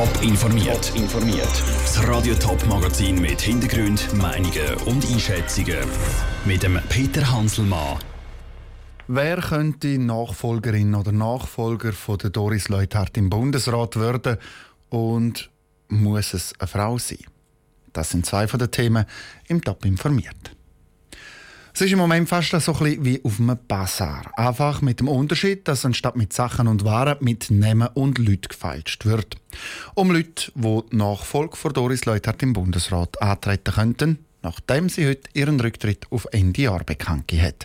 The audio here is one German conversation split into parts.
Top informiert. informiert. Das Radio Top Magazin mit Hintergrund, Meinungen und Einschätzungen mit dem Peter Hanselmann. Wer könnte Nachfolgerin oder Nachfolger von der Doris Leuthard im Bundesrat werden und muss es eine Frau sein? Das sind zwei von den Themen im Top informiert. Es ist im Moment fast so ein bisschen wie auf einem Bazar. Einfach mit dem Unterschied, dass anstatt mit Sachen und Waren mit Namen und Leuten gefeilscht wird. Um Leute, die die Nachfolge von Doris Leuthard im Bundesrat antreten könnten, nachdem sie heute ihren Rücktritt auf Ende Jahr bekannt gegeben hat.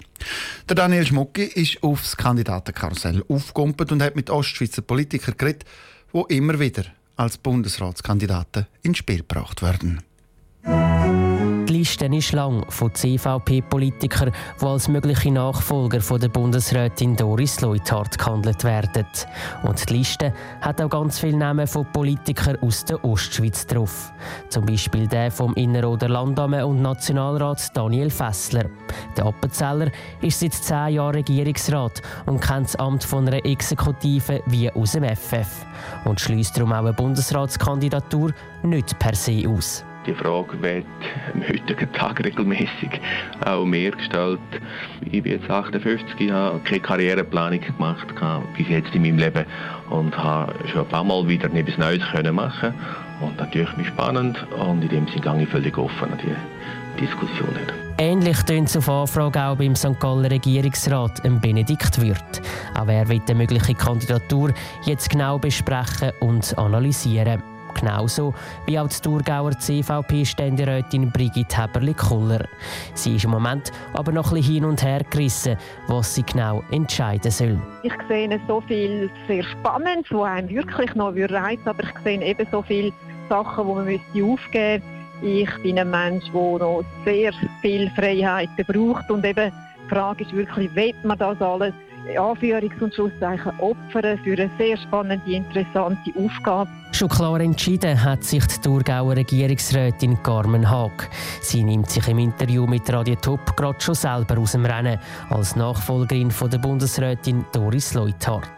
Der Daniel Schmucki ist aufs Kandidatenkarussell aufgekumpelt und hat mit Ostschweizer Politikern geredet, die immer wieder als Bundesratskandidaten ins Spiel gebracht werden. Die Liste ist lang von CVP-Politikern, die als mögliche Nachfolger von der Bundesrätin Doris Leuthard gehandelt werden. Und die Liste hat auch ganz viele Namen von Politikern aus der Ostschweiz drauf. Zum Beispiel der vom Innerrhoder Landamme und Nationalrat Daniel Fessler. Der Appenzeller ist seit zehn Jahren Regierungsrat und kennt das Amt von einer Exekutive wie aus dem FF. Und schließt darum auch eine Bundesratskandidatur nicht per se aus. Die Frage wird am heutigen Tag regelmäßig auch mehr gestellt. Ich bin jetzt 58, habe keine Karriereplanung gemacht bis jetzt in meinem Leben und habe schon ein paar Mal wieder etwas Neues können machen und natürlich mich spannend und in dem Sinne gehe ich völlig offen an die Diskussion. Ähnlich tönt es auf Anfrage auch beim St. Galler Regierungsrat Benedikt Wirth. Auch er wird die mögliche Kandidatur jetzt genau besprechen und analysieren. Genauso wie auch die Thurgauer CVP-Ständerätin Brigitte Heberli-Kuller. Sie ist im Moment aber noch ein bisschen hin und her gerissen, was sie genau entscheiden soll. Ich sehe so viel sehr Spannendes, was einem wirklich noch reizt, aber ich sehe eben so viele Sachen, die man aufgeben müsste. Ich bin ein Mensch, der noch sehr viel Freiheiten braucht und eben die Frage ist wirklich, will man das alles Anführungs- und Schlusszeichen opfern für eine sehr spannende, interessante Aufgabe. Schon klar entschieden hat sich die Thurgauer Regierungsrätin Carmen Haag. Sie nimmt sich im Interview mit Radio Top gerade schon selber aus dem Rennen als Nachfolgerin von der Bundesrätin Doris Leuthard.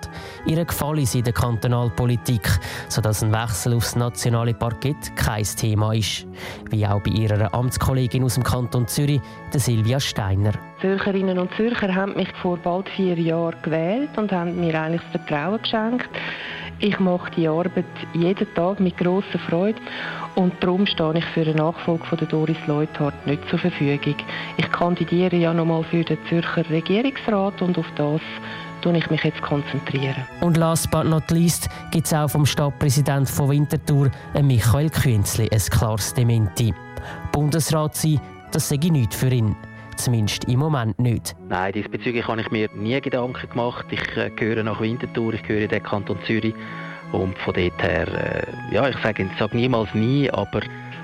Ihr gefallen sie der Kantonalpolitik, sodass ein Wechsel aufs nationale Parkett kein Thema ist. Wie auch bei ihrer Amtskollegin aus dem Kanton Zürich, der Silvia Steiner. Zürcherinnen und Zürcher haben mich vor bald vier Jahren gewählt und haben mir eigentlich das Vertrauen geschenkt. Ich mache die Arbeit jeden Tag mit grosser Freude und darum stehe ich für eine Nachfolge von der Doris Leuthard nicht zur Verfügung. Ich kandidiere ja nochmal für den Zürcher Regierungsrat und auf das konzentriere ich mich jetzt konzentrieren. Und last but not least gibt es auch vom Stadtpräsidenten von Winterthur, Michael Künzli, ein klares Dementi. Bundesrat sein, das sage ich nicht für ihn. Zumindest im Moment nicht. Nein, diesbezüglich habe ich mir nie Gedanken gemacht. Ich äh, gehöre nach Winterthur, ich gehöre in den Kanton Zürich. Und von dort her, äh, ja, ich sage, ich sage niemals nie, aber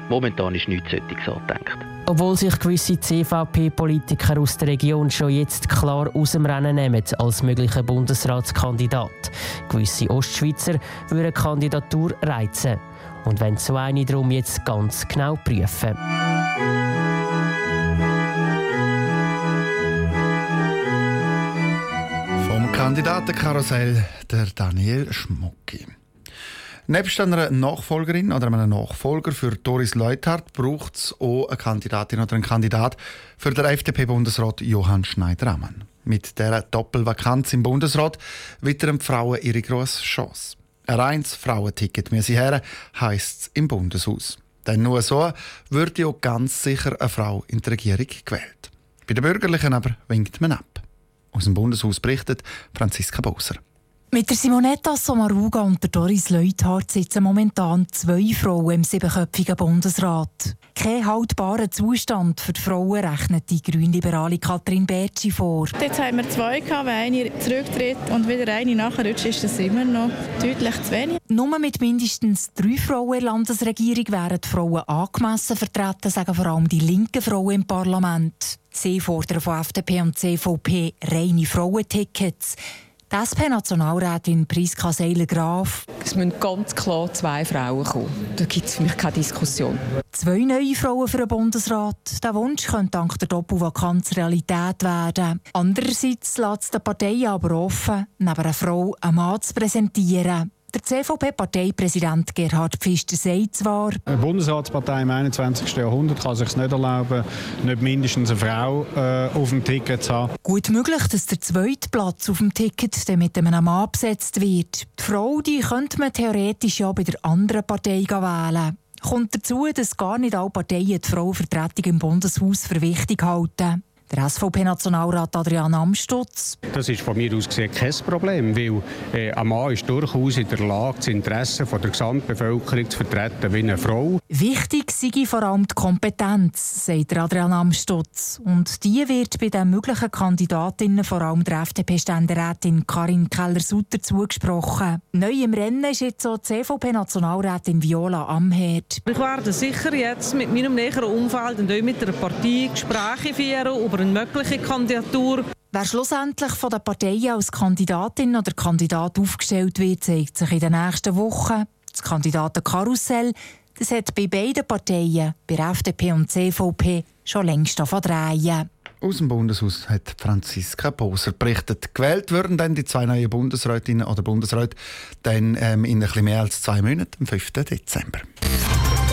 momentan ist nichts solches angedenkt. Obwohl sich gewisse CVP-Politiker aus der Region schon jetzt klar aus dem Rennen nehmen als möglicher Bundesratskandidat. Gewisse Ostschweizer würden die Kandidatur reizen. Und wenn so eine darum jetzt ganz genau prüfen. Kandidatenkarussell der Daniel Schmucki. Nebst einer Nachfolgerin oder einem Nachfolger für Doris Leuthard braucht es auch eine Kandidatin oder einen Kandidat für den FDP-Bundesrat Johann Schneider-Ammann. Mit dieser Doppelvakanz im Bundesrat wittern die Frauen ihre grosse Chance. Ein reines Frauenticket sie her, heisst es im Bundeshaus. Denn nur so würde ja ganz sicher eine Frau in die Regierung gewählt. Bei den Bürgerlichen aber winkt man ab. Aus dem Bundeshaus berichtet Franziska Bowser. Mit der Simonetta Sommaruga und der Doris Leuthard sitzen momentan zwei Frauen im siebenköpfigen Bundesrat. Kein haltbarer Zustand für die Frauen rechnet die grünliberale Katrin Bertschi vor. Jetzt haben wir zwei gehabt, wenn eine zurücktritt und wieder eine nachrutscht, ist das immer noch deutlich zu wenig. Nur mit mindestens drei Frauen in der Landesregierung wären die Frauen angemessen vertreten, sagen vor allem die linken Frauen im Parlament. Sie fordern von FDP und CVP reine Frauentickets. Die SP-Nationalrätin Priska Seiler-Graf. Es müssen ganz klar zwei Frauen kommen. Da gibt es für mich keine Diskussion. Zwei neue Frauen für den Bundesrat. Der Wunsch könnte dank der Doppelvakanz Realität werden. Andererseits lässt es den Parteien aber offen, neben einer Frau einen Mann zu präsentieren. Der CVP-Parteipräsident Gerhard Pfister sagt zwar, eine Bundesratspartei im 21. Jahrhundert kann sich nicht erlauben, nicht mindestens eine Frau äh, auf dem Ticket zu haben. Gut möglich, dass der zweite Platz auf dem Ticket dann mit einem Mann besetzt wird. Die Frau die könnte man theoretisch ja bei der anderen Partei wählen. Kommt dazu, dass gar nicht alle Parteien die Frauenvertretung im Bundeshaus für wichtig halten. Der SVP-Nationalrat Adrian Amstutz. Das ist von mir aus gesehen kein Problem, weil äh, ein Mann ist durchaus in der Lage, das Interesse von der Gesamtbevölkerung zu vertreten wie eine Frau. Wichtig sei vor allem die Kompetenz, sagt Adrian Amstutz. Und die wird bei den möglichen Kandidatinnen vor allem der FDP-Ständerätin Karin Keller-Sutter zugesprochen. Neu im Rennen ist jetzt auch die CVP-Nationalrätin Viola Amherd. Ich werde sicher jetzt mit meinem näheren Umfeld und auch mit der Partei Gespräche führen über eine mögliche Kandidatur. Wer schlussendlich von der Partei als Kandidatin oder Kandidat aufgestellt wird, zeigt sich in den nächsten Wochen. Das Kandidatenkarussell das hat bei beiden Parteien, bei FDP und CVP, schon längst drehen. Aus dem Bundeshaus hat Franziska Boser berichtet. Gewählt würden dann die zwei neuen Bundesrätinnen oder Bundesräte dann ähm, in ein bisschen mehr als zwei Monaten, am 5. Dezember.